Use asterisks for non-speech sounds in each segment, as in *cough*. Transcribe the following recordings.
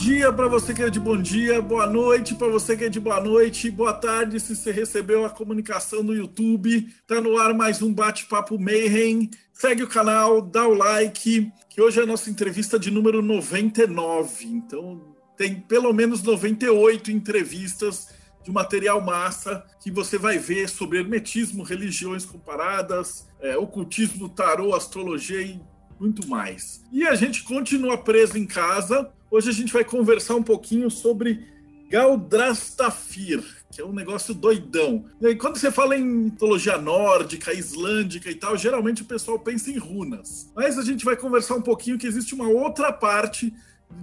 dia para você que é de bom dia, boa noite para você que é de boa noite, boa tarde se você recebeu a comunicação no YouTube. Tá no ar mais um bate-papo Mayhem. Segue o canal, dá o like, que hoje é a nossa entrevista de número 99. Então tem pelo menos 98 entrevistas de material massa que você vai ver sobre hermetismo, religiões comparadas, é, ocultismo, tarô, astrologia e muito mais. E a gente continua preso em casa. Hoje a gente vai conversar um pouquinho sobre Galdrastafir, que é um negócio doidão. E quando você fala em mitologia nórdica, islândica e tal, geralmente o pessoal pensa em runas. Mas a gente vai conversar um pouquinho que existe uma outra parte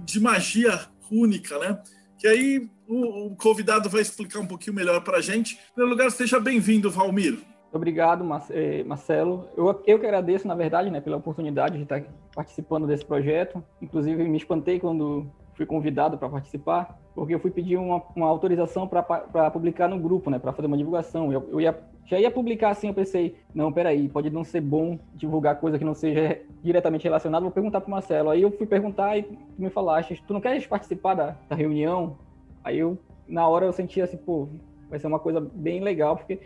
de magia rúnica, né? Que aí o, o convidado vai explicar um pouquinho melhor para a gente. Em primeiro lugar, seja bem-vindo, Valmir. Obrigado, eh, Marcelo. Eu, eu que agradeço, na verdade, né, pela oportunidade de estar participando desse projeto. Inclusive, me espantei quando fui convidado para participar, porque eu fui pedir uma, uma autorização para publicar no grupo, né, para fazer uma divulgação. Eu, eu ia, já ia publicar assim, eu pensei, não, peraí, pode não ser bom divulgar coisa que não seja diretamente relacionada, vou perguntar para o Marcelo. Aí eu fui perguntar e tu me falaste, tu não queres participar da, da reunião? Aí eu, na hora, eu senti assim, pô, vai ser uma coisa bem legal, porque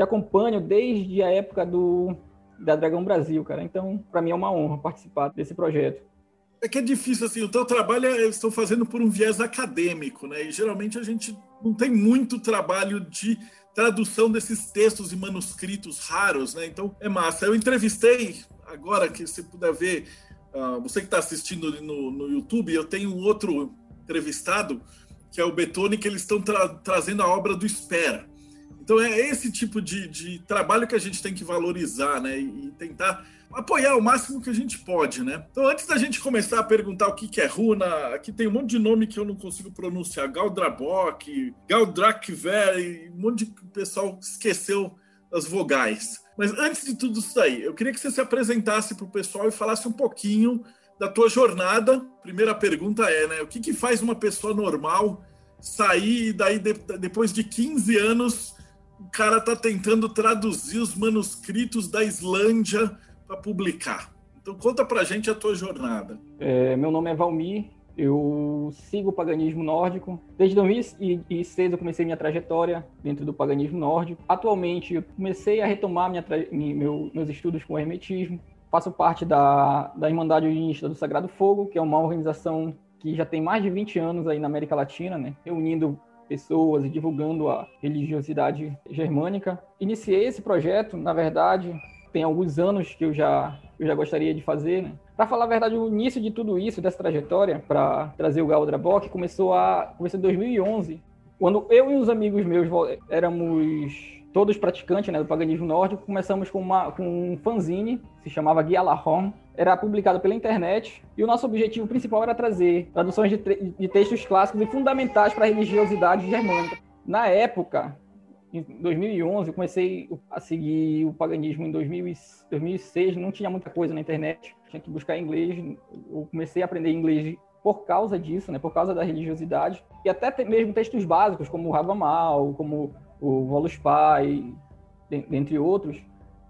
te acompanho desde a época do da Dragão Brasil, cara. Então, para mim é uma honra participar desse projeto. É que é difícil, assim, o teu trabalho é, estão fazendo por um viés acadêmico, né? E geralmente a gente não tem muito trabalho de tradução desses textos e manuscritos raros, né? Então é massa. Eu entrevistei, agora que você puder ver, uh, você que está assistindo no, no YouTube, eu tenho um outro entrevistado, que é o Betone, que eles estão tra trazendo a obra do Sper. Então é esse tipo de, de, trabalho que a gente tem que valorizar, né? E tentar apoiar o máximo que a gente pode, né? Então, antes da gente começar a perguntar o que, que é runa, aqui tem um monte de nome que eu não consigo pronunciar: Galdrabok, Galdrakver, um monte de pessoal esqueceu as vogais. Mas antes de tudo isso aí, eu queria que você se apresentasse para o pessoal e falasse um pouquinho da tua jornada. Primeira pergunta é, né? O que, que faz uma pessoa normal sair e daí, depois de 15 anos o cara está tentando traduzir os manuscritos da Islândia para publicar. Então conta para gente a tua jornada. É, meu nome é Valmir, eu sigo o paganismo nórdico. Desde 2006 eu comecei minha trajetória dentro do paganismo nórdico. Atualmente eu comecei a retomar minha, meu, meus estudos com o hermetismo. Faço parte da, da Irmandade Unista do Sagrado Fogo, que é uma organização que já tem mais de 20 anos aí na América Latina, né? reunindo pessoas e divulgando a religiosidade germânica. Iniciei esse projeto, na verdade, tem alguns anos que eu já, eu já gostaria de fazer. Né? Para falar a verdade, o início de tudo isso, dessa trajetória, para trazer o Galdrabok, começou, a, começou em 2011, quando eu e os amigos meus éramos todos praticantes né, do paganismo nórdico, começamos com, uma, com um fanzine, se chamava Guia era publicado pela internet e o nosso objetivo principal era trazer traduções de, de textos clássicos e fundamentais para a religiosidade germânica. Na época, em 2011, eu comecei a seguir o paganismo em 2000, 2006, não tinha muita coisa na internet, tinha que buscar inglês. Eu comecei a aprender inglês por causa disso, né, por causa da religiosidade, e até mesmo textos básicos, como o Ravamal, como o Voluspai, dentre outros,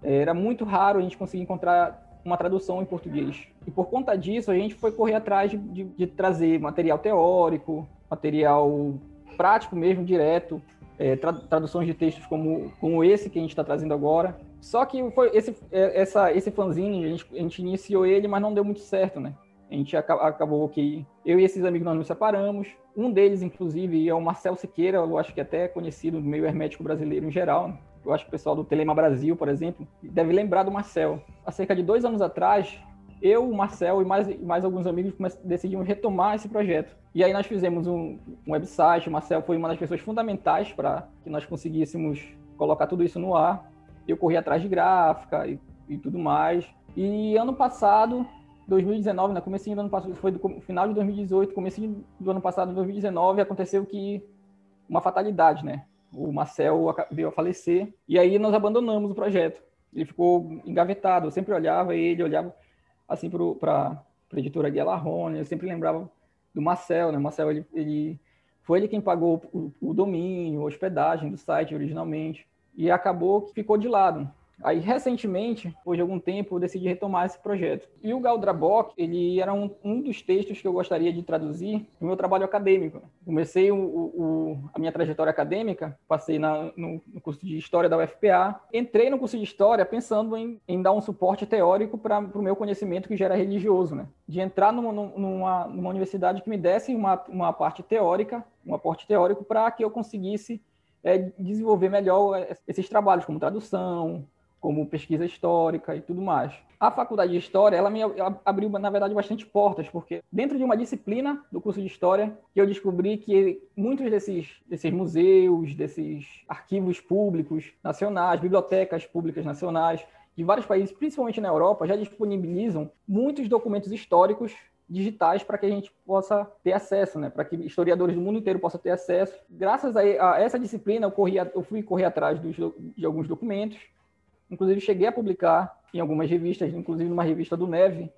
era muito raro a gente conseguir encontrar uma tradução em português. E por conta disso, a gente foi correr atrás de, de, de trazer material teórico, material prático mesmo, direto, é, tra, traduções de textos como, como esse que a gente está trazendo agora. Só que foi esse, é, essa, esse fanzine, a gente, a gente iniciou ele, mas não deu muito certo, né? A gente acabou que eu e esses amigos nós nos separamos. Um deles, inclusive, é o Marcel Siqueira, eu acho que é até conhecido no meio hermético brasileiro em geral. Eu acho que o pessoal do Telema Brasil, por exemplo, deve lembrar do Marcel. Há cerca de dois anos atrás, eu, o Marcel e mais, mais alguns amigos decidimos retomar esse projeto. E aí nós fizemos um, um website, o Marcel foi uma das pessoas fundamentais para que nós conseguíssemos colocar tudo isso no ar. Eu corri atrás de gráfica e, e tudo mais. E ano passado, 2019, né, comecinho do ano passado, foi do final de 2018, comecinho do ano passado, 2019, aconteceu que uma fatalidade, né? o Marcel veio a falecer, e aí nós abandonamos o projeto. Ele ficou engavetado. Eu sempre olhava ele, olhava assim para a editora Guia Larrone, eu sempre lembrava do Marcel, né? O Marcel, ele, ele foi ele quem pagou o, o domínio, a hospedagem do site originalmente, e acabou que ficou de lado. Aí, recentemente, depois de algum tempo, eu decidi retomar esse projeto. E o Galdrabock, ele era um, um dos textos que eu gostaria de traduzir no meu trabalho acadêmico. Comecei o, o, a minha trajetória acadêmica, passei na, no, no, curso de História da UFPA, entrei no curso de História pensando em, em dar um suporte teórico para o meu conhecimento que já era religioso, né? De entrar numa, numa, numa universidade que me desse uma, uma parte teórica, um aporte teórico para que eu conseguisse é, desenvolver melhor esses trabalhos, como tradução, como pesquisa histórica e tudo mais. A faculdade de História, ela me abriu, na verdade, bastante portas, porque dentro de uma disciplina do curso de História, eu descobri que muitos desses, desses museus, desses arquivos públicos nacionais, bibliotecas públicas nacionais, de vários países, principalmente na Europa, já disponibilizam muitos documentos históricos digitais para que a gente possa ter acesso, né? para que historiadores do mundo inteiro possam ter acesso. Graças a, essa disciplina, eu, corri, eu fui correr atrás dos, de alguns documentos, Inclusive, cheguei a publicar em algumas revistas, inclusive numa revista do Neve,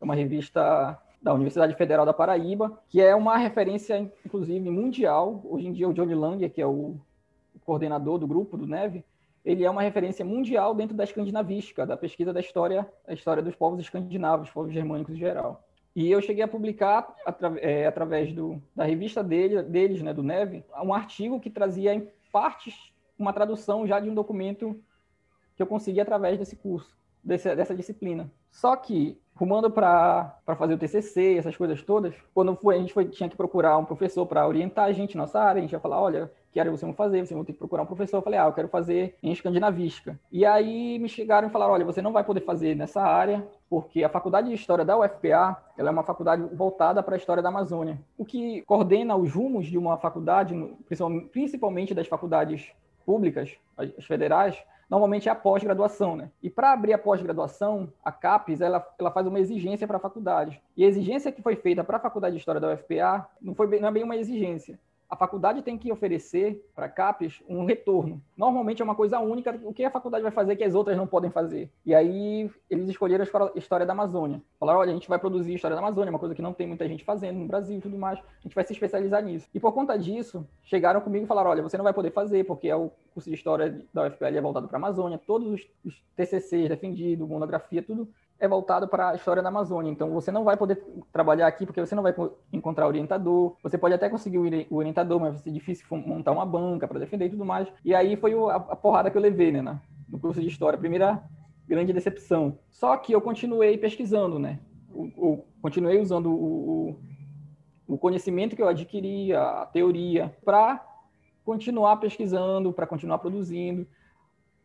é uma revista da Universidade Federal da Paraíba, que é uma referência, inclusive, mundial. Hoje em dia, o Johnny Lang, que é o coordenador do grupo do Neve, ele é uma referência mundial dentro da escandinavística, da pesquisa da história, da história dos povos escandinavos, povos germânicos em geral. E eu cheguei a publicar, atra é, através do, da revista dele, deles, né, do Neve, um artigo que trazia em partes uma tradução já de um documento que eu consegui através desse curso, desse, dessa disciplina. Só que, rumando para fazer o TCC, essas coisas todas, quando foi, a gente foi, tinha que procurar um professor para orientar a gente nossa área, a gente ia falar, olha, que área você vai fazer? Você vai ter que procurar um professor. Eu falei, ah, eu quero fazer em escandinavística. E aí me chegaram e falaram, olha, você não vai poder fazer nessa área, porque a Faculdade de História da UFPA, ela é uma faculdade voltada para a história da Amazônia. O que coordena os rumos de uma faculdade, principalmente das faculdades públicas, as federais, normalmente é a pós-graduação, né? E para abrir a pós-graduação, a CAPES, ela, ela faz uma exigência para a faculdade. E a exigência que foi feita para a Faculdade de História da UFPA não, foi bem, não é bem uma exigência a faculdade tem que oferecer para a CAPES um retorno. Normalmente é uma coisa única, o que a faculdade vai fazer que as outras não podem fazer. E aí eles escolheram a história da Amazônia. Falaram, olha, a gente vai produzir história da Amazônia, uma coisa que não tem muita gente fazendo no Brasil e tudo mais. A gente vai se especializar nisso. E por conta disso, chegaram comigo e falaram, olha, você não vai poder fazer, porque é o curso de História da UFPL é voltado para a Amazônia, todos os, os TCCs defendidos, monografia, tudo é voltado para a história da Amazônia. Então, você não vai poder trabalhar aqui porque você não vai encontrar orientador. Você pode até conseguir o orientador, mas vai ser difícil montar uma banca para defender e tudo mais. E aí foi a, porrada que eu levei, né, no curso de história. Primeira grande decepção. Só que eu continuei pesquisando, né? Eu, continuei usando o, o, conhecimento que eu adquiri, a teoria, para continuar pesquisando, para continuar produzindo.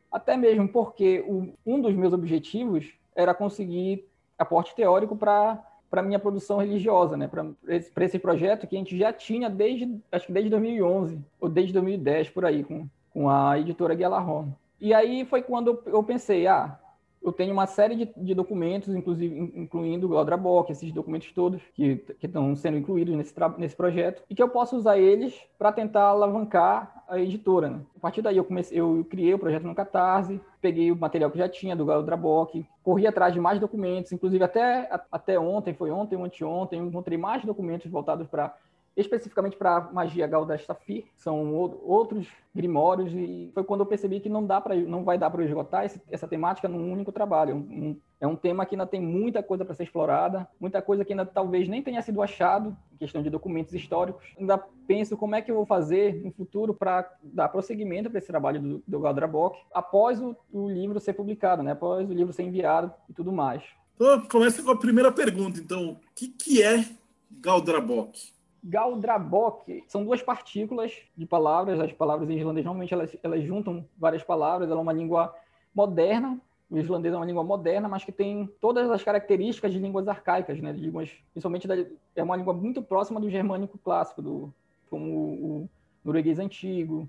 Até mesmo porque um dos meus objetivos era conseguir aporte teórico para para minha produção religiosa, né? Para esse, esse, projeto que a gente já tinha desde acho que desde 2011 ou desde 2010 por aí com, com a editora Guialarron. E aí foi quando eu pensei, ah, eu tenho uma série de, de documentos, inclusive incluindo o Galdrabock, esses documentos todos que, estão sendo incluídos nesse, nesse projeto, e que eu posso usar eles para tentar alavancar a editora. Né? A partir daí eu comecei, eu criei o projeto no Catarse, peguei o material que já tinha do Galdrabock, corri atrás de mais documentos, inclusive até, até ontem, foi ontem anteontem, encontrei mais documentos voltados para especificamente para magia Galdar Safir, são outros grimórios e foi quando eu percebi que não dá para não vai dar para esgotar esse, essa temática num único trabalho. Um, é um tema que ainda tem muita coisa para ser explorada, muita coisa que ainda talvez nem tenha sido achado em questão de documentos históricos. Ainda penso como é que eu vou fazer no futuro para dar prosseguimento para esse trabalho do, do Galdrabock após o, o, livro ser publicado, né? Após o livro ser enviado e tudo mais. Então, começa com a primeira pergunta, então. O que, que é Galdrabock? Galdrabock são duas partículas de palavras. As palavras em islandês normalmente elas, elas juntam várias palavras. Ela é uma língua moderna. O islandês é uma língua moderna, mas que tem todas as características de línguas arcaicas, né? De línguas, principalmente da, é uma língua muito próxima do germânico clássico, do, como o, o norueguês antigo,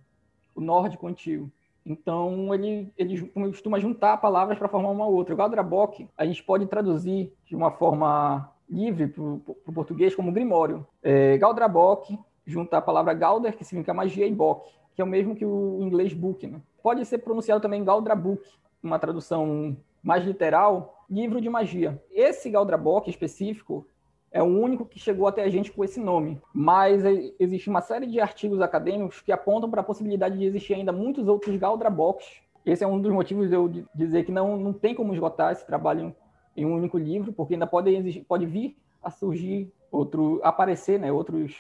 o nórdico antigo. Então, ele, ele costuma juntar palavras para formar uma outra. O Galdrabock, a gente pode traduzir de uma forma livre para o português como Grimório. É, Galdrabock junta a palavra Galder, que significa magia, e Bock, que é o mesmo que o inglês book. Né? Pode ser pronunciado também Galdrabook, uma tradução mais literal, livro de magia. Esse Galdrabok específico é o único que chegou até a gente com esse nome. Mas existe uma série de artigos acadêmicos que apontam para a possibilidade de existir ainda muitos outros Galdraboks. Esse é um dos motivos de eu dizer que não, não tem como esgotar esse trabalho em um único livro, porque ainda pode, existir, pode vir a surgir outro, aparecer, né, outros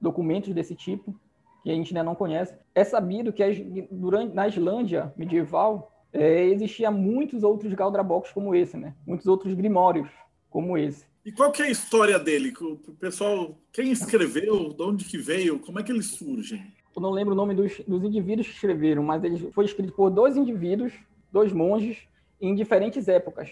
documentos desse tipo que a gente ainda não conhece. É sabido que durante, na Islândia medieval é, existia muitos outros Galdraboks como esse, né? Muitos outros grimórios como esse. E qual que é a história dele? O pessoal, quem escreveu, de onde que veio, como é que eles surgem? Eu não lembro o nome dos, dos indivíduos que escreveram, mas ele foi escrito por dois indivíduos, dois monges, em diferentes épocas.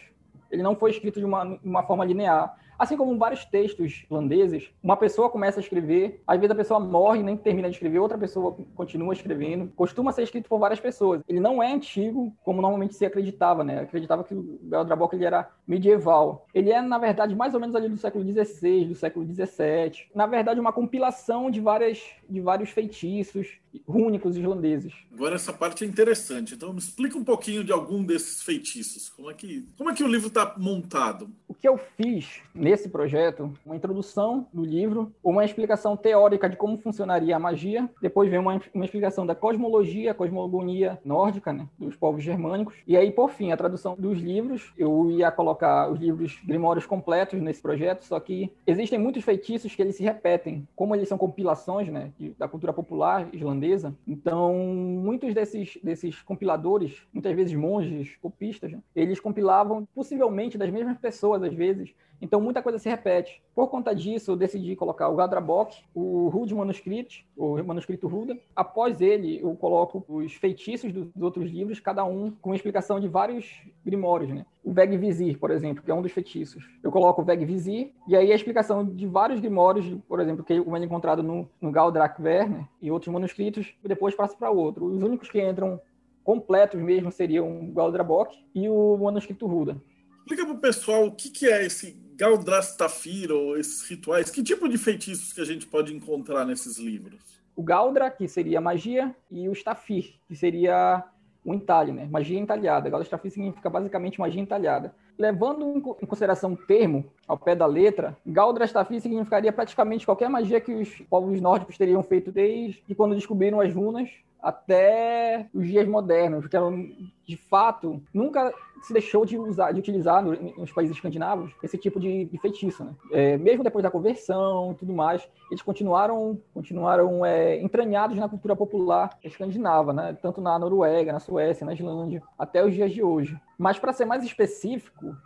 Ele não foi escrito de uma, uma forma linear. Assim como vários textos holandeses, uma pessoa começa a escrever, às vezes a pessoa morre e nem termina de escrever, outra pessoa continua escrevendo. Costuma ser escrito por várias pessoas. Ele não é antigo, como normalmente se acreditava, né? Acreditava que o Galdrabok ele era medieval. Ele é, na verdade, mais ou menos ali do século XVI, do século XVII. Na verdade, uma compilação de, várias, de vários feitiços rúnicos islandeses. Agora essa parte é interessante. Então me explica um pouquinho de algum desses feitiços. Como é que, como é que o livro está montado? Que eu fiz nesse projeto, uma introdução do livro, uma explicação teórica de como funcionaria a magia, depois vem uma, uma explicação da cosmologia, cosmogonia nórdica, né, dos povos germânicos, e aí, por fim, a tradução dos livros. Eu ia colocar os livros grimórios completos nesse projeto, só que existem muitos feitiços que eles se repetem, como eles são compilações né, da cultura popular islandesa, então muitos desses, desses compiladores, muitas vezes monges, copistas, né, eles compilavam possivelmente das mesmas pessoas, às vezes, então, muita coisa se repete. Por conta disso, eu decidi colocar o Gadrabok, o Rude Manuscrito, o manuscrito Ruda. Após ele, eu coloco os feitiços dos outros livros, cada um com explicação de vários grimórios, né? O Veg Vizir, por exemplo, que é um dos feitiços. Eu coloco o Veg Vizir, e aí a explicação de vários grimórios, por exemplo, que é encontrado no, no Galdrak Werner e outros manuscritos, depois passa para outro. Os únicos que entram completos mesmo seriam o Galdrabok e o manuscrito Ruda. Explica para o pessoal o que, que é esse Galdrastafir ou esses rituais, que tipo de feitiços que a gente pode encontrar nesses livros? O Galdra, que seria magia, e o Stafir, que seria o entalhe, né? Magia entalhada. Galdrastafir significa basicamente magia entalhada. Levando em consideração o termo ao pé da letra, Galdrastafir significaria praticamente qualquer magia que os povos nórdicos teriam feito desde quando descobriram as runas até os dias modernos, que eram, de fato, nunca se deixou de usar, de utilizar nos países escandinavos esse tipo de, de feitiço, né? É, mesmo depois da conversão e tudo mais, eles continuaram, continuaram é, entranhados na cultura popular escandinava, né? Tanto na Noruega, na Suécia, na Islândia, até os dias de hoje. Mas para ser mais específico,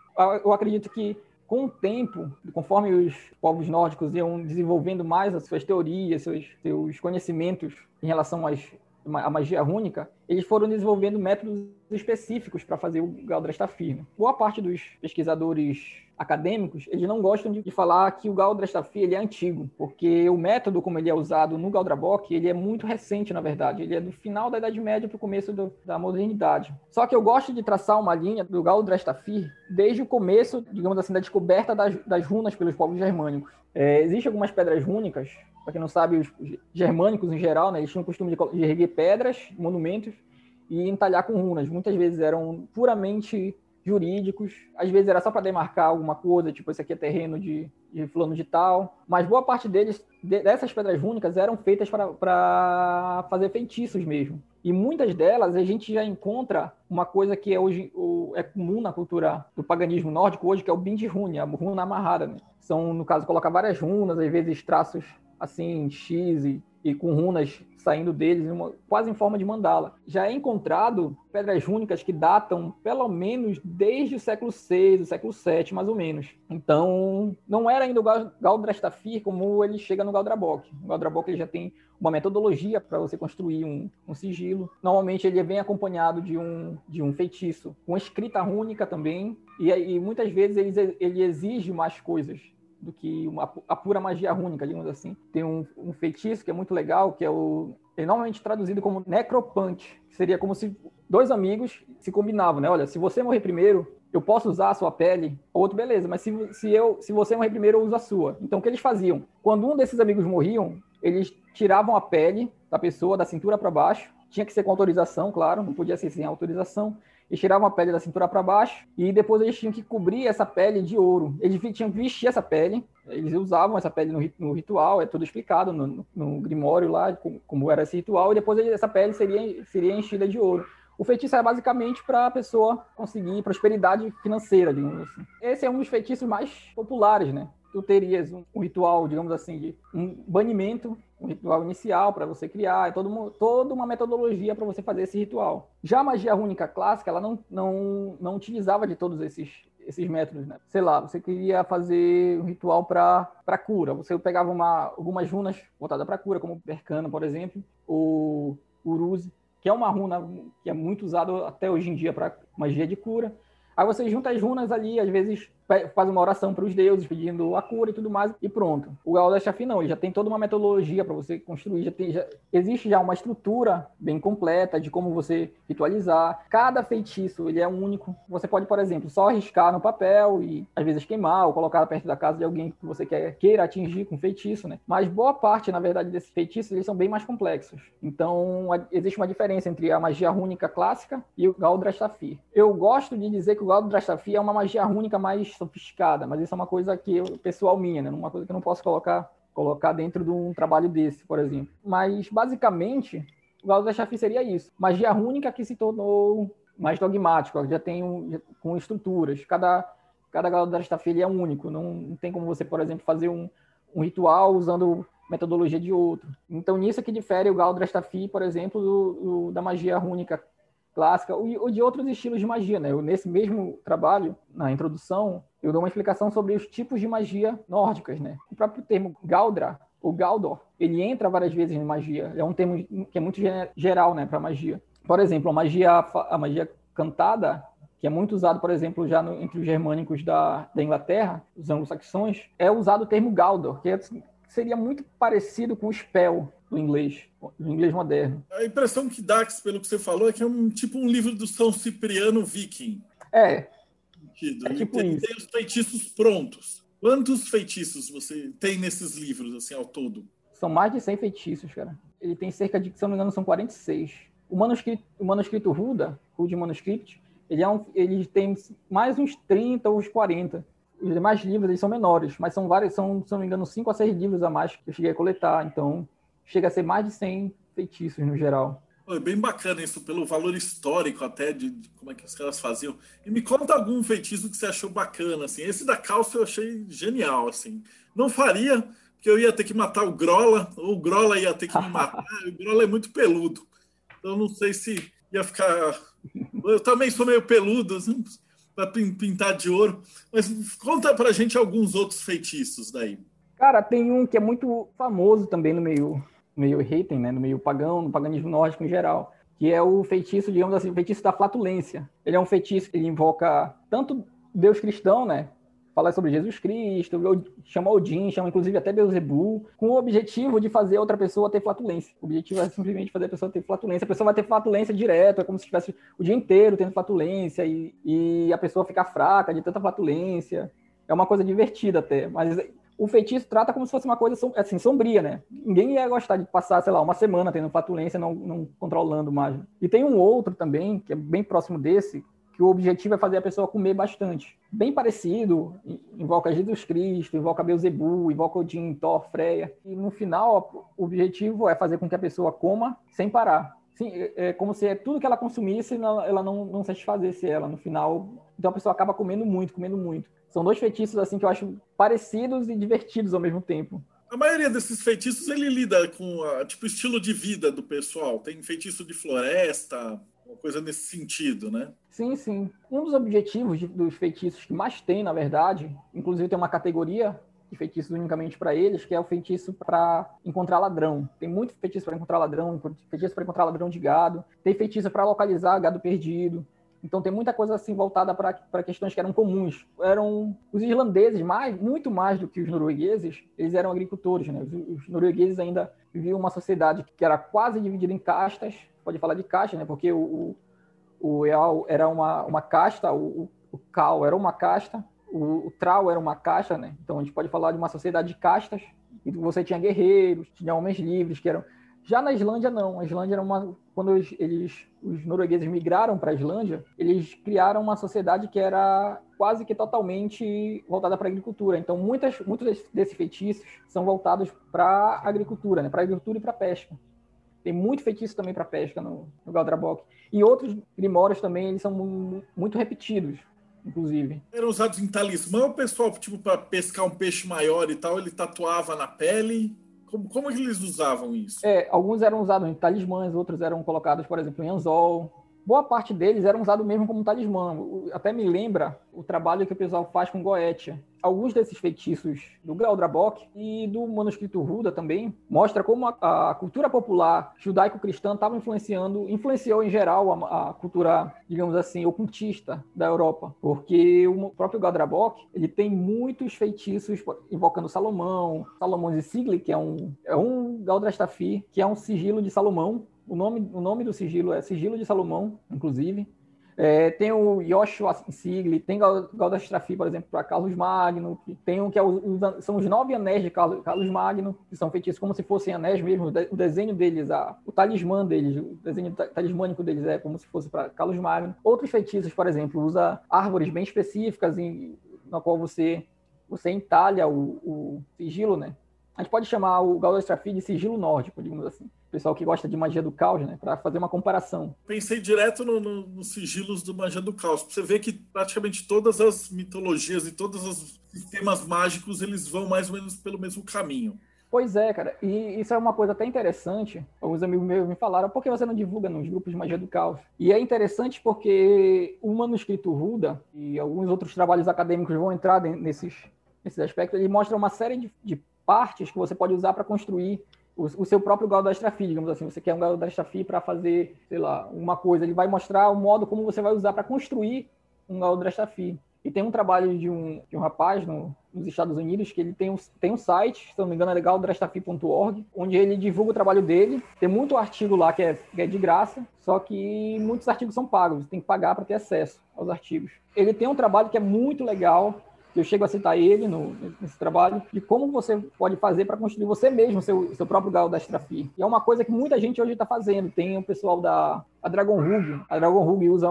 eu acredito que com o tempo, conforme os povos nórdicos iam desenvolvendo mais as suas teorias, seus, seus conhecimentos em relação às a magia única, eles foram desenvolvendo métodos específicos para fazer o Galdrastafir. Né? Boa parte dos pesquisadores acadêmicos, eles não gostam de, falar que o Galdrastafir ele é antigo, porque o método como ele é usado no Galdrabok, ele é muito recente, na verdade. Ele é do final da Idade Média para o começo do, da modernidade. Só que eu gosto de traçar uma linha do Galdrastafir desde o começo, digamos assim, da descoberta das, das runas pelos povos germânicos. É, Existem algumas pedras rúnicas para quem não sabe, os germânicos em geral, né, eles tinham o costume de erguer pedras, monumentos e entalhar com runas. Muitas vezes eram puramente jurídicos, às vezes era só para demarcar alguma coisa, tipo, esse aqui é terreno de, de fulano de tal, mas boa parte deles, dessas pedras rúnicas, eram feitas para fazer feitiços mesmo. E muitas delas a gente já encontra uma coisa que é hoje é comum na cultura do paganismo nórdico hoje, que é o bindrune, a runa amarrada. Né? São, no caso, colocar várias runas, às vezes traços assim, X e, e com runas saindo deles, uma, quase em forma de mandala. Já é encontrado pedras rúnicas que datam pelo menos desde o século VI, o século VII, mais ou menos. Então, não era ainda o Galdrastafir como ele chega no Galdrabok. O Galdrabok ele já tem uma metodologia para você construir um, um, sigilo. Normalmente ele vem acompanhado de um, de um feitiço, com escrita rúnica também, e, e muitas vezes ele, ele exige mais coisas do que uma, a pura magia rúnica, digamos assim. Tem um, um feitiço que é muito legal, que é o é normalmente traduzido como necropunk, que seria como se dois amigos se combinavam, né? Olha, se você morrer primeiro, eu posso usar a sua pele, outro beleza, mas se, se, eu, se você morrer primeiro, eu uso a sua. Então, o que eles faziam? Quando um desses amigos morriam, eles tiravam a pele da pessoa, da cintura para baixo, tinha que ser com autorização, claro, não podia ser sem autorização, Eles tiravam a pele da cintura para baixo e depois eles tinham que cobrir essa pele de ouro. Eles tinham que vestir essa pele. Eles usavam essa pele no, no ritual, é tudo explicado no, no, Grimório lá, como, como, era esse ritual, e depois essa pele seria, seria enchida de ouro. O feitiço é basicamente para a pessoa conseguir prosperidade financeira, digamos assim. Esse é um dos feitiços mais populares, né? Tu terias um, ritual, digamos assim, de um banimento, um ritual inicial para você criar, é todo, toda uma metodologia para você fazer esse ritual. Já a magia rúnica clássica, ela não, não, não utilizava de todos esses, esses métodos, né? Sei lá, você queria fazer um ritual para cura, você pegava uma, algumas runas voltadas para cura, como Percana, por exemplo, ou Uruzi, que é uma runa que é muito usada até hoje em dia para magia de cura. Aí você junta as runas ali, às vezes faz uma oração para os deuses, pedindo a cura e tudo mais, e pronto. O Galo da Chafi não, ele já tem toda uma metodologia para você construir, já, tem, já existe já uma estrutura bem completa de como você ritualizar. Cada feitiço, ele é único. Você pode, por exemplo, só arriscar no papel e às vezes queimar ou colocar perto da casa de alguém que você quer, queira atingir com feitiço, né? Mas boa parte, na verdade, desses feitiços, eles são bem mais complexos. Então, existe uma diferença entre a magia rúnica clássica e o Galdrastafir. Eu gosto de dizer que o Galdrastafir é uma magia rúnica mais sofisticada, mas isso é uma coisa que eu, pessoal minha, né? Uma coisa que eu não posso colocar colocar dentro de um trabalho desse, por exemplo. Mas basicamente, o Galo da Chafi seria isso. Magia única que se tornou mais dogmático, já tem um, já, com estruturas. Cada cada Galo da Chafi é único, não, não, tem como você, por exemplo, fazer um, um ritual usando metodologia de outro. Então, nisso é que difere o Galo Drastafi, por exemplo, do, do, da magia única clássica ou de outros estilos de magia, né? Eu, nesse mesmo trabalho, na introdução, eu dou uma explicação sobre os tipos de magia nórdicas, né? O próprio termo Galdra, ou Galdor, ele entra várias vezes em magia. É um termo que é muito geral, né, para magia. Por exemplo, a magia, a magia cantada, que é muito usado, por exemplo, já no, entre os germânicos da, da Inglaterra, os anglo-saxões, é usado o termo Galdor, que é, seria muito parecido com o spell, do inglês, do inglês moderno. A impressão que dá, pelo que você falou, é que é um tipo um livro do São Cipriano Viking. É. É tipo tem, isso. tem os feitiços prontos. Quantos feitiços você tem nesses livros, assim, ao todo? São mais de 100 feitiços, cara. Ele tem cerca de, se não me engano, são 46. O manuscrito, o manuscrito Ruda, Rude Manuscript, ele, é um, ele tem mais uns 30 ou uns 40 os demais livros eles são menores, mas são vários, são, se não me engano, 5 a 6 livros a mais que eu cheguei a coletar. Então, chega a ser mais de 100 feitiços no geral. É bem bacana isso, pelo valor histórico até de, de, como é que os caras faziam. E me conta algum feitiço que você achou bacana, assim. Esse da calça eu achei genial, assim. Não faria, porque eu ia ter que matar o Grola, ou o Grola ia ter que me matar. *laughs* o Grola é muito peludo. Então não sei se ia ficar... Eu também sou meio peludo, assim, para pintar de ouro. Mas conta pra gente alguns outros feitiços daí. Cara, tem um que é muito famoso também no meio meio hating, né, no meio pagão, no paganismo nórdico em geral, que é o feitiço, digamos assim, o feitiço da flatulência. Ele é um feitiço que invoca tanto Deus cristão, né, fala sobre Jesus Cristo, chama Odin, chama inclusive até Beuzebu, com o objetivo de fazer outra pessoa ter flatulência. O objetivo é simplesmente fazer a pessoa ter flatulência. A pessoa vai ter flatulência direto, é como se estivesse o dia inteiro tendo flatulência e, e a pessoa ficar fraca de tanta flatulência. É uma coisa divertida até, mas o feitiço trata como se fosse uma coisa assim, sombria, né? Ninguém ia gostar de passar, sei lá, uma semana tendo fatulência, não, não controlando mais. E tem um outro também, que é bem próximo desse, que o objetivo é fazer a pessoa comer bastante. Bem parecido, invoca Jesus Cristo, invoca Beuzebu, invoca Odin, Thor, Freya. E no final, o objetivo é fazer com que a pessoa coma sem parar. Sim, é, é como se tudo que ela consumisse, ela não, não satisfazesse ela no final. Então a pessoa acaba comendo muito, comendo muito. São dois feitiços assim que eu acho parecidos e divertidos ao mesmo tempo. A maioria desses feitiços ele lida com a, tipo estilo de vida do pessoal. Tem feitiço de floresta, uma coisa nesse sentido, né? Sim, sim. Um dos objetivos de, dos feitiços que mais tem, na verdade, inclusive tem uma categoria de feitiços unicamente para eles, que é o feitiço para encontrar ladrão. Tem muito feitiço para encontrar ladrão, feitiço para encontrar ladrão de gado, tem feitiço para localizar gado perdido, então tem muita coisa assim voltada para questões que eram comuns. Eram os irlandeses, mais, muito mais do que os noruegueses, eles eram agricultores. Né? Os, os noruegueses ainda viviam uma sociedade que era quase dividida em castas. Pode falar de casta, né? Porque o, o, o Eal era uma, uma casta, o, o Cal era uma casta, o, o Trau era uma casta, né? Então a gente pode falar de uma sociedade de castas. E você tinha guerreiros, tinha homens livres que eram Já na Islândia, não. A Islândia era uma. Quando eles, os noruegueses migraram para a Islândia, eles criaram uma sociedade que era quase que totalmente voltada para a agricultura. Então, muitas, muitos desses feitiços são voltados para a agricultura, né? para a agricultura e para a pesca. Tem muito feitiço também para pesca no, no Galdrabok. E outros grimórios também, eles são muito repetidos, inclusive. Eram usados em talismã, o pessoal, tipo, para pescar um peixe maior e tal, ele tatuava na pele? Como, como eles usavam isso? É, alguns eram usados em talismãs, outros eram colocados, por exemplo, em anzol. Boa parte deles eram usados mesmo como talismã. Até me lembra o trabalho que o pessoal faz com Goetia. Alguns desses feitiços do Galdrabok e do manuscrito Ruda também mostra como a, a cultura popular judaico-cristã estava influenciando, influenciou em geral a, a, cultura, digamos assim, ocultista da Europa, porque o próprio Galdrabok ele tem muitos feitiços invocando Salomão, Salomão de Sigli, que é um é um Galdrastafi, que é um sigilo de Salomão. O nome, o nome do sigilo é Sigilo de Salomão, inclusive. É, tem o Yoshua Sigli, tem Galdastrafi, por exemplo, para Carlos Magno, tem um que é são os nove anéis de Carlos, Carlos Magno, que são feitos como se fossem anéis mesmo, o desenho deles, a, o talismã deles, o desenho talismânico deles é como se fosse para Carlos Magno. Outros feitiços, por exemplo, usa árvores bem específicas em, na qual você, você entalha o, o sigilo, né? A gente pode chamar o Galdastrafi de sigilo nórdico, digamos assim pessoal que gosta de magia do caos, né? Para fazer uma comparação. Pensei direto nos no, no sigilos do magia do caos. Você vê que praticamente todas as mitologias e todos os sistemas mágicos eles vão mais ou menos pelo mesmo caminho. Pois é, cara. E isso é uma coisa até interessante. Alguns amigos meus me falaram, por que você não divulga nos grupos de magia do caos? E é interessante porque o manuscrito Ruda e alguns outros trabalhos acadêmicos vão entrar nesses, nesses aspectos. Ele mostra uma série de, de partes que você pode usar para construir o, o, seu próprio Galdastrafi, digamos assim. Você quer um Galdastrafi para fazer, sei lá, uma coisa. Ele vai mostrar o modo como você vai usar para construir um Galdastrafi. E tem um trabalho de um, de um rapaz no, nos Estados Unidos que ele tem um, tem um site, se não me engano é legaldrastafi.org, onde ele divulga o trabalho dele. Tem muito artigo lá que é, que é de graça, só que muitos artigos são pagos, tem que pagar para ter acesso aos artigos. Ele tem um trabalho que é muito legal, eu chego a citar ele no, nesse trabalho, de como você pode fazer para construir você mesmo seu, seu próprio galo da Strafi. E é uma coisa que muita gente hoje está fazendo. Tem o pessoal da a Dragon Rug. A Dragon Rug usa,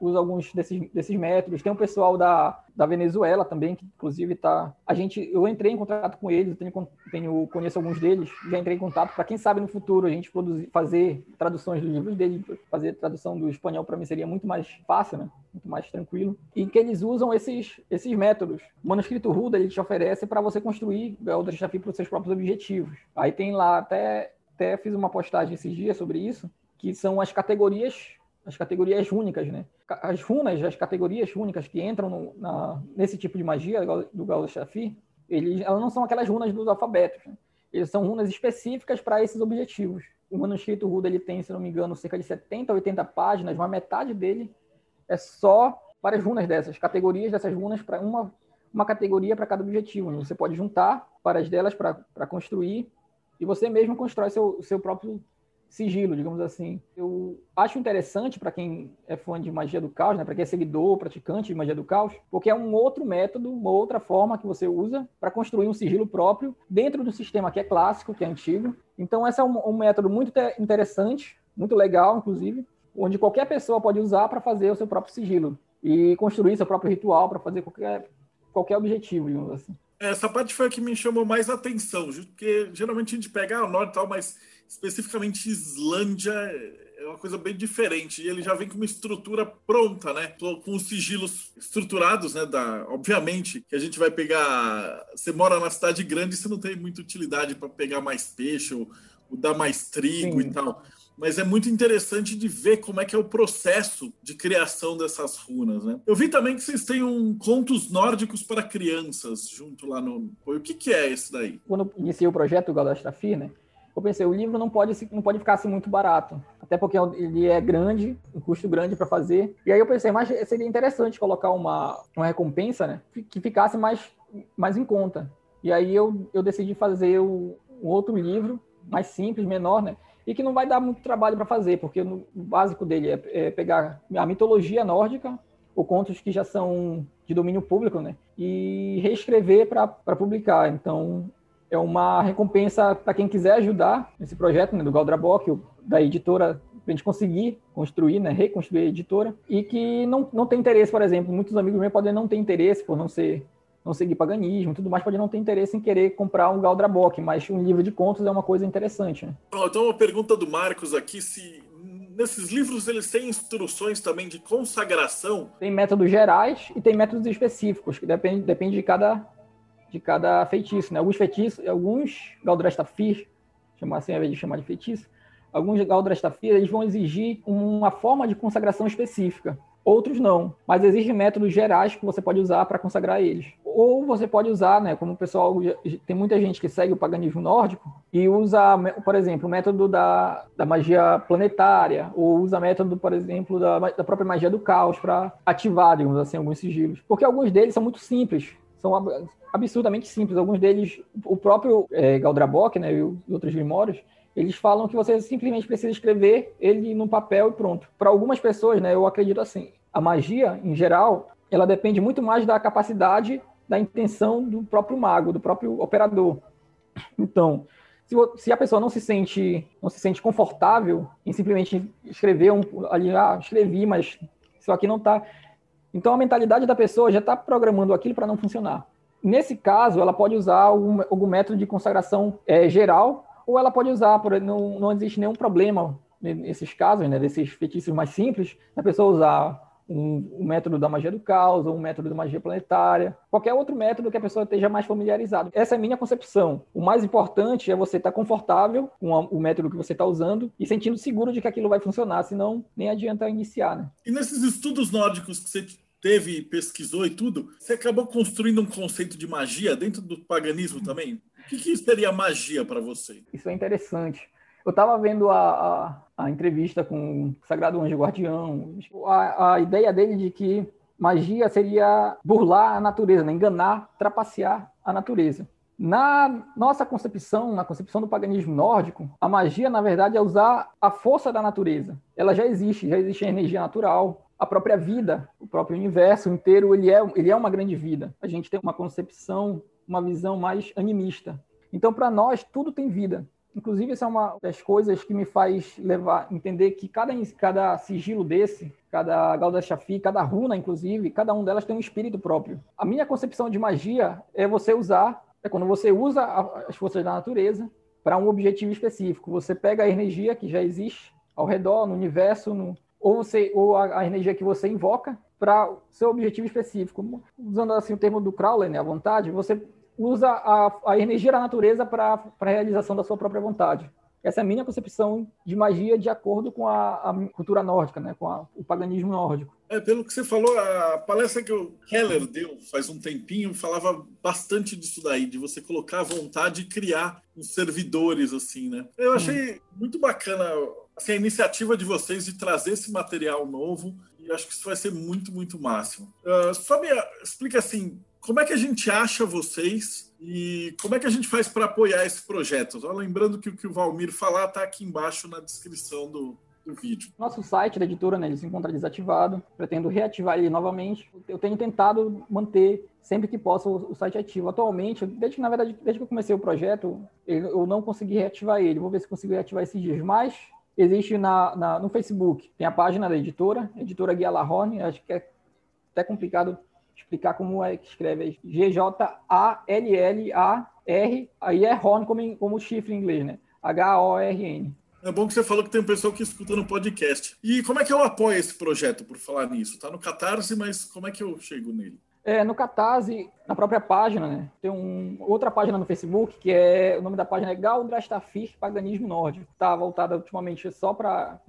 usa alguns desses, desses métodos. Tem o pessoal da, da Venezuela também, que inclusive está. A gente, eu entrei em contato com eles, tenho, tenho conheço alguns deles, já entrei em contato para quem sabe no futuro a gente produzir, fazer traduções dos livros deles, fazer tradução do espanhol para mim seria muito mais fácil, né? Muito mais tranquilo. E que eles usam esses, esses métodos. O manuscrito Ruda ele te oferece para você construir o desafio para os seus próprios objetivos. Aí tem lá até até fiz uma postagem esses dias sobre isso, que são as categorias as categorias únicas, né? As runas, as categorias únicas que entram no, na, nesse tipo de magia do Galo Shafi, eles, elas não são aquelas runas dos alfabetos. Né? Eles são runas específicas para esses objetivos. O manuscrito Ruda ele tem, se não me engano, cerca de 70, 80 páginas, uma metade dele é só para as runas dessas, categorias dessas runas para uma, uma categoria para cada objetivo. Né? Você pode juntar várias delas para construir e você mesmo constrói seu, seu próprio sigilo, digamos assim. Eu acho interessante para quem é fã de magia do caos, né, para quem é seguidor, praticante de magia do caos, porque é um outro método, uma outra forma que você usa para construir um sigilo próprio dentro do sistema que é clássico, que é antigo. Então, esse é um, um método muito interessante, muito legal, inclusive, onde qualquer pessoa pode usar para fazer o seu próprio sigilo e construir seu próprio ritual para fazer qualquer, qualquer objetivo, digamos assim. Essa parte foi a que me chamou mais atenção, porque geralmente a gente pega ah, o norte e tal, mas especificamente Islândia é uma coisa bem diferente. E ele já vem com uma estrutura pronta, né? Com os sigilos estruturados, né? Da, obviamente que a gente vai pegar. Você mora na cidade grande, você não tem muita utilidade para pegar mais peixe ou, ou dar mais trigo Sim. e tal. Mas é muito interessante de ver como é que é o processo de criação dessas runas, né? Eu vi também que vocês têm um contos nórdicos para crianças junto lá no. O que, que é esse daí? Quando iniciei o projeto Galastrafir, né? eu pensei, o livro não pode, não pode ficar assim muito barato, até porque ele é grande, um custo grande para fazer. E aí eu pensei, mas seria interessante colocar uma, uma recompensa, né, que ficasse mais, mais em conta. E aí eu, eu decidi fazer o, um outro livro, mais simples, menor, né, e que não vai dar muito trabalho para fazer, porque o básico dele é, é pegar a mitologia nórdica, ou contos que já são de domínio público, né, e reescrever para publicar. Então, é uma recompensa para quem quiser ajudar nesse projeto né, do Galdrabock, da editora a gente conseguir construir, né, reconstruir a editora, e que não, não tem interesse, por exemplo, muitos amigos meus podem não ter interesse por não ser não seguir paganismo, tudo mais, pode não ter interesse em querer comprar um Galdrabock, mas um livro de contos é uma coisa interessante. Né? Então, uma pergunta do Marcos aqui, se nesses livros eles têm instruções também de consagração? Tem métodos gerais e tem métodos específicos, que depende, depende de cada de cada feitiço, né? Alguns feitiços, alguns Galdrastafir, chamar assim, ao invés de chamar de feitiço, alguns Galdrastafir, eles vão exigir uma forma de consagração específica. Outros não, mas existem métodos gerais que você pode usar para consagrar eles. Ou você pode usar, né, como o pessoal tem muita gente que segue o paganismo nórdico e usa, por exemplo, o método da, da magia planetária, ou usa método, por exemplo, da, da própria magia do caos para ativar, digamos assim, alguns sigilos. Porque alguns deles são muito simples, são absurdamente simples. Alguns deles, o próprio é, Galdrabock, né, e os outros grimórios, eles falam que você simplesmente precisa escrever ele no papel e pronto. Para algumas pessoas, né, eu acredito assim, a magia, em geral, ela depende muito mais da capacidade, da intenção do próprio mago, do próprio operador. Então, se, se a pessoa não se sente, não se sente confortável em simplesmente escrever um, ali, ah, escrevi, mas isso aqui não está. Então, a mentalidade da pessoa já está programando aquilo para não funcionar. Nesse caso, ela pode usar algum, algum método de consagração é, geral ou ela pode usar, por, não, não existe nenhum problema nesses casos, né, desses feitiços mais simples, a pessoa usar um, um, método da magia do caos, ou um método da magia planetária, qualquer outro método que a pessoa esteja mais familiarizado. Essa é a minha concepção. O mais importante é você estar confortável com a, o método que você está usando e sentindo seguro de que aquilo vai funcionar, senão nem adianta iniciar. Né? E nesses estudos nórdicos que você teve, pesquisou e tudo, você acabou construindo um conceito de magia dentro do paganismo também? que, que seria magia para você? Isso é interessante. Eu estava vendo a, a, a, entrevista com o Sagrado Anjo Guardião, a, a ideia dele de que magia seria burlar a natureza, né? enganar, trapacear a natureza. Na nossa concepção, na concepção do paganismo nórdico, a magia, na verdade, é usar a força da natureza. Ela já existe, já existe a energia natural, a própria vida, o próprio universo inteiro, ele é, ele é uma grande vida. A gente tem uma concepção uma visão mais animista. Então, para nós, tudo tem vida. Inclusive, essa é uma das coisas que me faz levar, entender que cada, cada sigilo desse, cada Gauda Shafi, cada runa, inclusive, cada um delas tem um espírito próprio. A minha concepção de magia é você usar, é quando você usa as forças da natureza para um objetivo específico. Você pega a energia que já existe ao redor, no universo, no, ou, você, ou a, a energia que você invoca para seu objetivo específico. Usando assim o termo do Crowley, né, a vontade, você usa a, a energia da natureza para a realização da sua própria vontade. Essa é a minha concepção de magia de acordo com a, a cultura nórdica, né? com a, o paganismo nórdico. É, pelo que você falou, a palestra que o Keller deu faz um tempinho falava bastante disso daí, de você colocar a vontade e criar uns servidores, assim, né? Eu achei hum. muito bacana assim, a iniciativa de vocês de trazer esse material novo e acho que isso vai ser muito, muito máximo. Uh, só me explica assim, como é que a gente acha vocês e como é que a gente faz para apoiar esse projeto? Só lembrando que o que o Valmir falar está aqui embaixo na descrição do, do vídeo. Nosso site da editora, né, ele se encontra desativado. Pretendo reativar ele novamente. Eu tenho tentado manter sempre que posso o site ativo. Atualmente, desde que na verdade, desde que eu comecei o projeto, eu não consegui reativar ele. Vou ver se consigo reativar esses dias. Mas existe na, na no Facebook, tem a página da editora, editora Guia Lahorne. Acho que é até complicado explicar como é que escreve G-J-A-L-L-A-R, aí é Horn como, como chifre em inglês, né? H-O-R-N. É bom que você falou que tem um pessoal que escuta no podcast. E como é que eu apoio esse projeto, por falar nisso? Tá no Catarse, mas como é que eu chego nele? É, no Catarse, na própria página, né? Tem um, outra página no Facebook, que é. O nome da página é Galdrastafir Paganismo Nórdico. Tá voltada ultimamente só para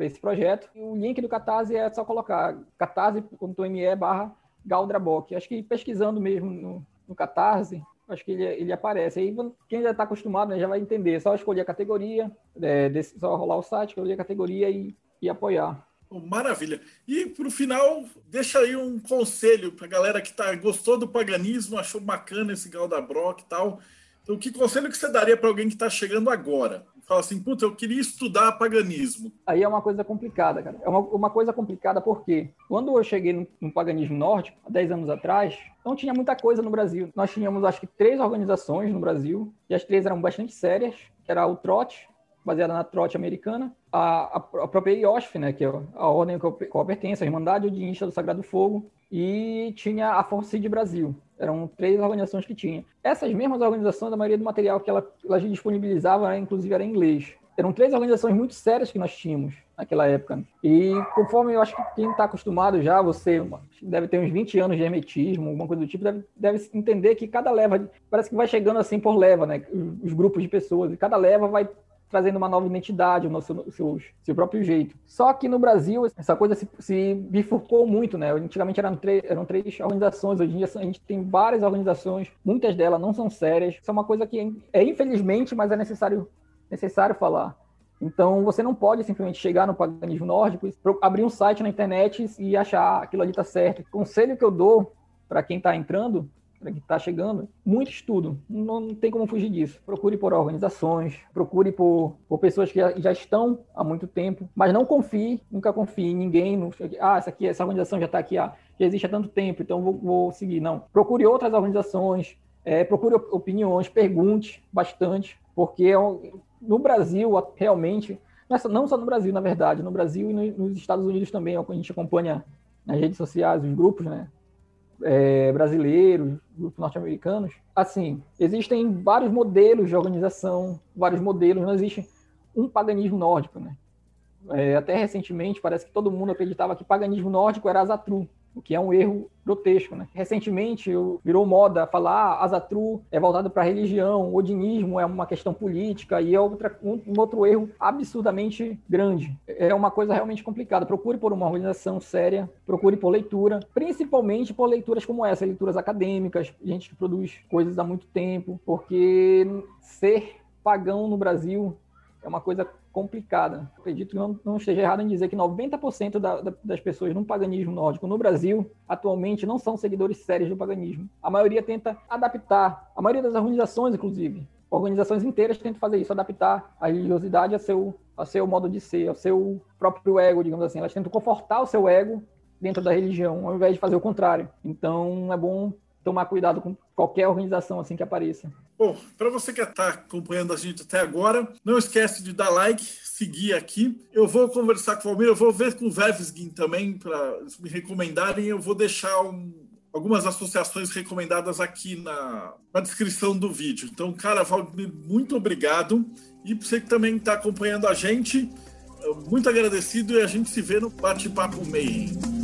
esse projeto. E o link do Catarse é só colocar catarse.me barra Galdrabock. Acho que pesquisando mesmo no, no Catarse, acho que ele, ele aparece. Aí quem já está acostumado né, já vai entender. Só escolher a categoria, é, desse, só rolar o site, escolher a categoria e, e apoiar. Maravilha. E para o final, deixa aí um conselho para a galera que tá, gostou do paganismo, achou bacana esse Galdabrock e tal. Então, que conselho que você daria para alguém que está chegando agora fala assim, puta, eu queria estudar paganismo. Aí é uma coisa complicada, cara. É uma, uma coisa complicada porque quando eu cheguei no, no paganismo nórdico, há 10 anos atrás, não tinha muita coisa no Brasil. Nós tínhamos, acho que, três organizações no Brasil, e as três eram bastante sérias, era o Trote, baseada na trote americana, a, a, a própria IOSF, né, que é a ordem que eu, que eu pertenço, a Irmandade Odinista do Sagrado Fogo, e tinha a Força de Brasil. Eram três organizações que tinha. Essas mesmas organizações, a maioria do material que ela, ela disponibilizava, né, inclusive, era em inglês. Eram três organizações muito sérias que nós tínhamos naquela época. E conforme eu acho que quem está acostumado já, você deve ter uns 20 anos de hermetismo, alguma coisa do tipo, deve, deve entender que cada leva, parece que vai chegando assim por leva, né? Os grupos de pessoas, e cada leva vai trazendo uma nova identidade, o seu, seu, seu próprio jeito. Só que no Brasil, essa coisa se, se bifurcou muito, né? Antigamente eram, eram três organizações, hoje em dia a gente tem várias organizações, muitas delas não são sérias. Isso é uma coisa que é infelizmente, mas é necessário, necessário falar. Então, você não pode simplesmente chegar no paganismo nórdico, abrir um site na internet e achar aquilo ali está certo. O conselho que eu dou para quem está entrando que está chegando, muito estudo. Não, não, tem como fugir disso. Procure por organizações, procure por, por pessoas que já, já, estão há muito tempo, mas não confie, nunca confie em ninguém. No, ah, essa, aqui, essa organização já está aqui, ah, já existe há tanto tempo, então vou, vou seguir. Não. Procure outras organizações, é, procure opiniões, pergunte bastante, porque é no Brasil, realmente, não só no Brasil, na verdade, no Brasil e nos Estados Unidos também, é o que a gente acompanha nas redes sociais, os grupos, né? É, brasileiros, grupos norte-americanos, assim, existem vários modelos de organização, vários modelos, não existe um paganismo nórdico, né? É, até recentemente, parece que todo mundo acreditava que paganismo nórdico era Azatru, o que é um erro grotesco, né? Recentemente virou moda falar ah, Azatru é voltado para religião, odinismo é uma questão política e é outra, um, um, outro erro absurdamente grande. É uma coisa realmente complicada. Procure por uma organização séria, procure por leitura, principalmente por leituras como essa, leituras acadêmicas, gente que produz coisas há muito tempo, porque ser pagão no Brasil é uma coisa complicada. Acredito que não, não esteja errado em dizer que 90% da, da, das pessoas no paganismo nórdico no Brasil atualmente não são seguidores sérios do paganismo. A maioria tenta adaptar, a maioria das organizações, inclusive, organizações inteiras tentam fazer isso, adaptar a religiosidade a seu, a seu modo de ser, ao seu próprio ego, digamos assim. Elas tentam confortar o seu ego dentro da religião, ao invés de fazer o contrário. Então, é bom tomar cuidado com qualquer organização assim que apareça. Bom, para você que está acompanhando a gente até agora, não esquece de dar like, seguir aqui. Eu vou conversar com o Valmir, eu vou ver com o Vevsgin também para me recomendarem. Eu vou deixar um, algumas associações recomendadas aqui na, na, descrição do vídeo. Então, cara, Valmir, muito obrigado. E você que também está acompanhando a gente, muito agradecido e a gente se vê no Bate-Papo Meio.